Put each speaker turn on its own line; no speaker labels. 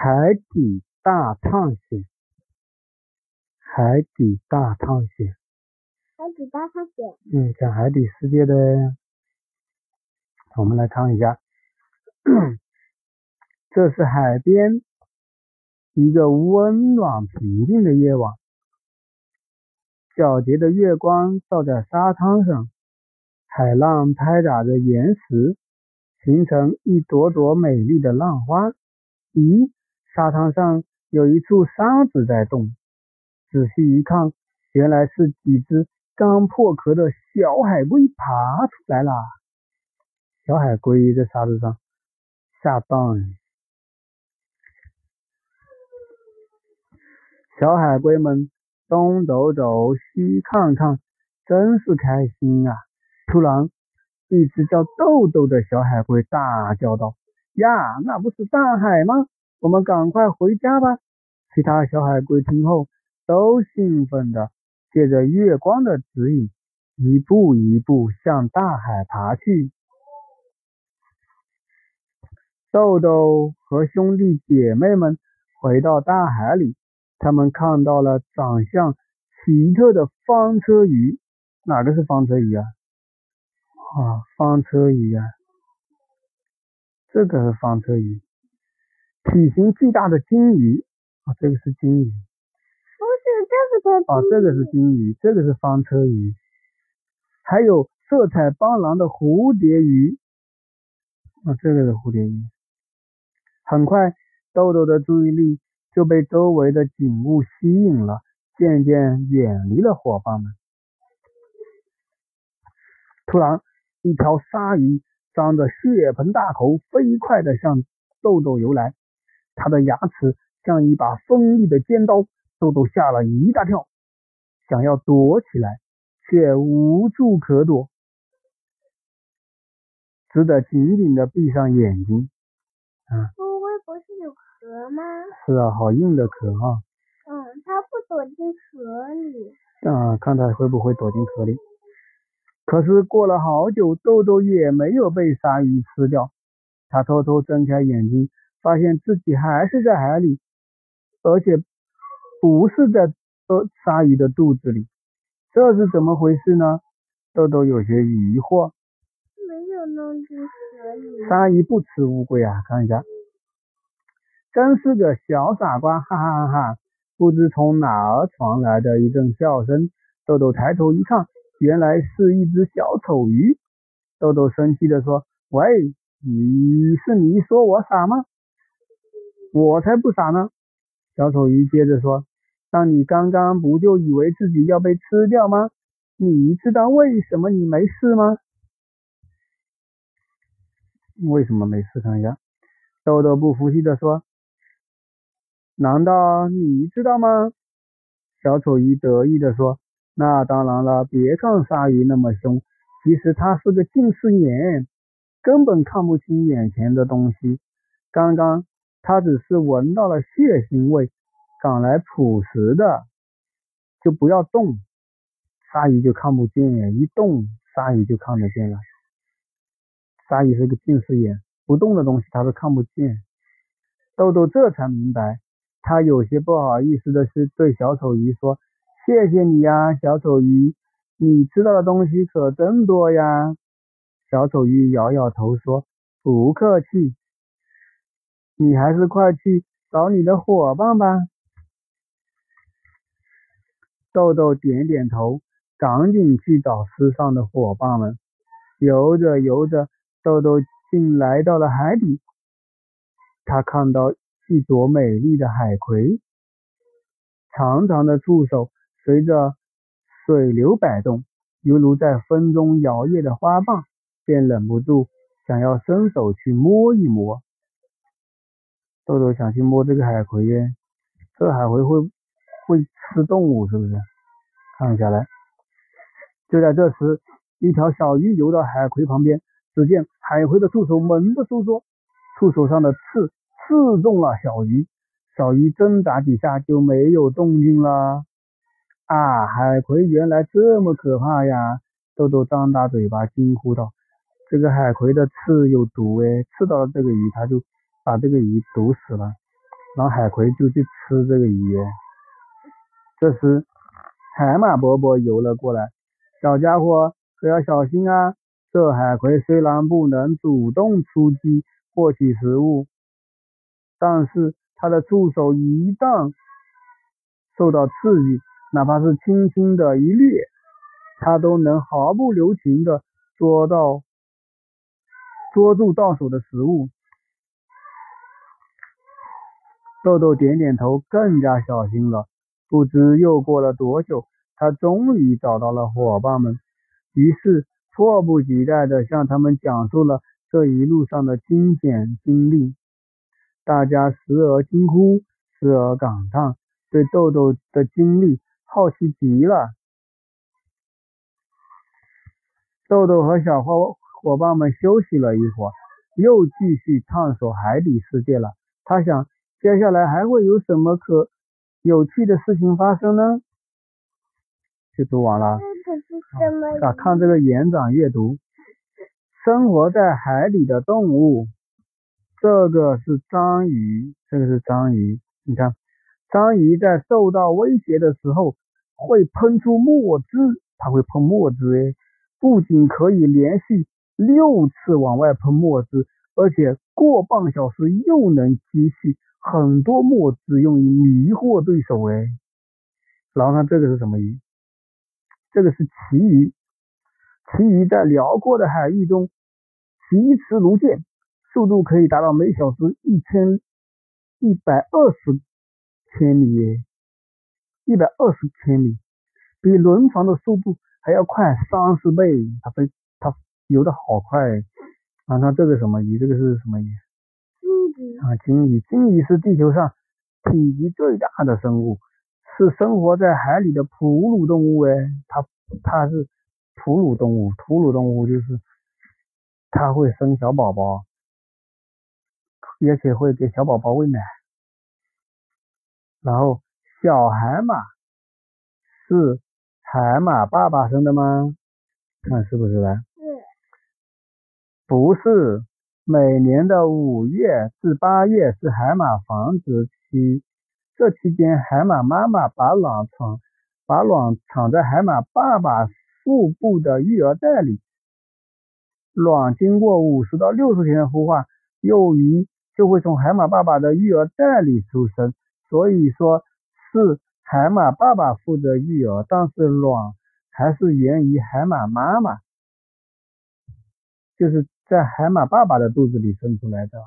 海底大探险，海底大探险，
海底大探险，
嗯，讲海底世界的。我们来看一下，这是海边一个温暖平静的夜晚，皎洁的月光照在沙滩上，海浪拍打着岩石，形成一朵朵美丽的浪花。咦？沙滩上有一处沙子在动，仔细一看，原来是几只刚破壳的小海龟爬出来了。小海龟在沙子上下蛋，小海龟们东走走，西看看，真是开心啊！突然，一只叫豆豆的小海龟大叫道：“呀，那不是大海吗？”我们赶快回家吧！其他小海龟听后都兴奋地借着月光的指引，一步一步向大海爬去。豆豆和兄弟姐妹们回到大海里，他们看到了长相奇特的方车鱼。哪个是方车鱼啊？啊，方车鱼啊，这个是方车鱼。体型巨大的金鱼啊，这个是金鱼，
不是这个是
啊，这个是金鱼，这个是方车鱼，还有色彩斑斓的蝴蝶鱼啊，这个是蝴蝶鱼。很快，豆豆的注意力就被周围的景物吸引了，渐渐远离了伙伴们。突然，一条鲨鱼张着血盆大口，飞快地向豆豆游来。它的牙齿像一把锋利的尖刀，豆豆吓了一大跳，想要躲起来，却无处可躲，只得紧紧的闭上眼睛。
啊，乌龟不是有壳吗？
是啊，好硬的壳啊。
嗯，它不躲进壳里。
啊，看它会不会躲进壳里。可是过了好久，豆豆也没有被鲨鱼吃掉。他偷偷睁开眼睛。发现自己还是在海里，而且不是在呃鲨鱼的肚子里，这是怎么回事呢？豆豆有些疑惑。
没有弄进河里。
鲨鱼不吃乌龟啊！看一下，真是个小傻瓜！哈哈哈哈！不知从哪儿传来的一阵笑声。豆豆抬头一看，原来是一只小丑鱼。豆豆生气地说：“喂，你是你说我傻吗？”我才不傻呢！小丑鱼接着说：“那你刚刚不就以为自己要被吃掉吗？你知道为什么你没事吗？为什么没事？看一下。”豆豆不服气的说：“难道你知道吗？”小丑鱼得意的说：“那当然了，别看鲨鱼那么凶，其实它是个近视眼，根本看不清眼前的东西。刚刚。”他只是闻到了血腥味，赶来捕食的，就不要动，鲨鱼就看不见；一动，鲨鱼就看得见了。鲨鱼是个近视眼，不动的东西它是看不见。豆豆这才明白，他有些不好意思的是对小丑鱼说：“谢谢你呀，小丑鱼，你知道的东西可真多呀。”小丑鱼摇摇头说：“不客气。”你还是快去找你的伙伴吧。豆豆点点头，赶紧去找失上的伙伴们。游着游着，豆豆竟来到了海底。他看到一朵美丽的海葵，长长的触手随着水流摆动，犹如在风中摇曳的花瓣，便忍不住想要伸手去摸一摸。豆豆想去摸这个海葵耶，这海葵会会吃动物是不是？看下来，就在这时，一条小鱼游到海葵旁边，只见海葵的触手猛地收缩，触手上的刺刺中了小鱼，小鱼挣扎几下就没有动静了。啊，海葵原来这么可怕呀！豆豆张大嘴巴惊呼道：“这个海葵的刺有毒诶，刺到了这个鱼，它就。”把这个鱼毒死了，然后海葵就去吃这个鱼。这时，海马伯伯游了过来，小家伙可要小心啊！这海葵虽然不能主动出击获取食物，但是它的触手一旦受到刺激，哪怕是轻轻的一掠，它都能毫不留情的捉到、捉住到手的食物。豆豆点点头，更加小心了。不知又过了多久，他终于找到了伙伴们，于是迫不及待地向他们讲述了这一路上的惊险经历。大家时而惊呼，时而感叹，对豆豆的经历好奇极了。豆豆和小伙伙伴们休息了一会儿，又继续探索海底世界了。他想，接下来还会有什么可？有趣的事情发生呢，就读完了。啊，看这个延展阅读。生活在海里的动物，这个是章鱼，这个是章鱼。你看，章鱼在受到威胁的时候会喷出墨汁，它会喷墨汁诶，不仅可以连续六次往外喷墨汁，而且过半小时又能积蓄。很多墨汁用于迷惑对手哎，然后看这个是什么鱼？这个是旗鱼，旗鱼在辽阔的海域中疾驰如箭，速度可以达到每小时一千一百二十千米耶，一百二十千米，比轮船的速度还要快三十倍，它飞它游的好快。啊，那这个什么鱼？这个是什么鱼？啊，鲸鱼，鲸鱼是地球上体积最大的生物，是生活在海里的哺乳动物。哎，它它是哺乳动物，哺乳动物就是它会生小宝宝，而且会给小宝宝喂奶。然后，小海马是海马爸爸生的吗？看是不是呢？
是。
不是。每年的五月至八月是海马繁殖期，这期间海马妈妈把卵藏把卵藏在海马爸爸腹部的育儿袋里，卵经过五十到六十天的孵化，幼鱼就会从海马爸爸的育儿袋里出生。所以说是海马爸爸负责育儿，但是卵还是源于海马妈妈，就是。在海马爸爸的肚子里生出来的。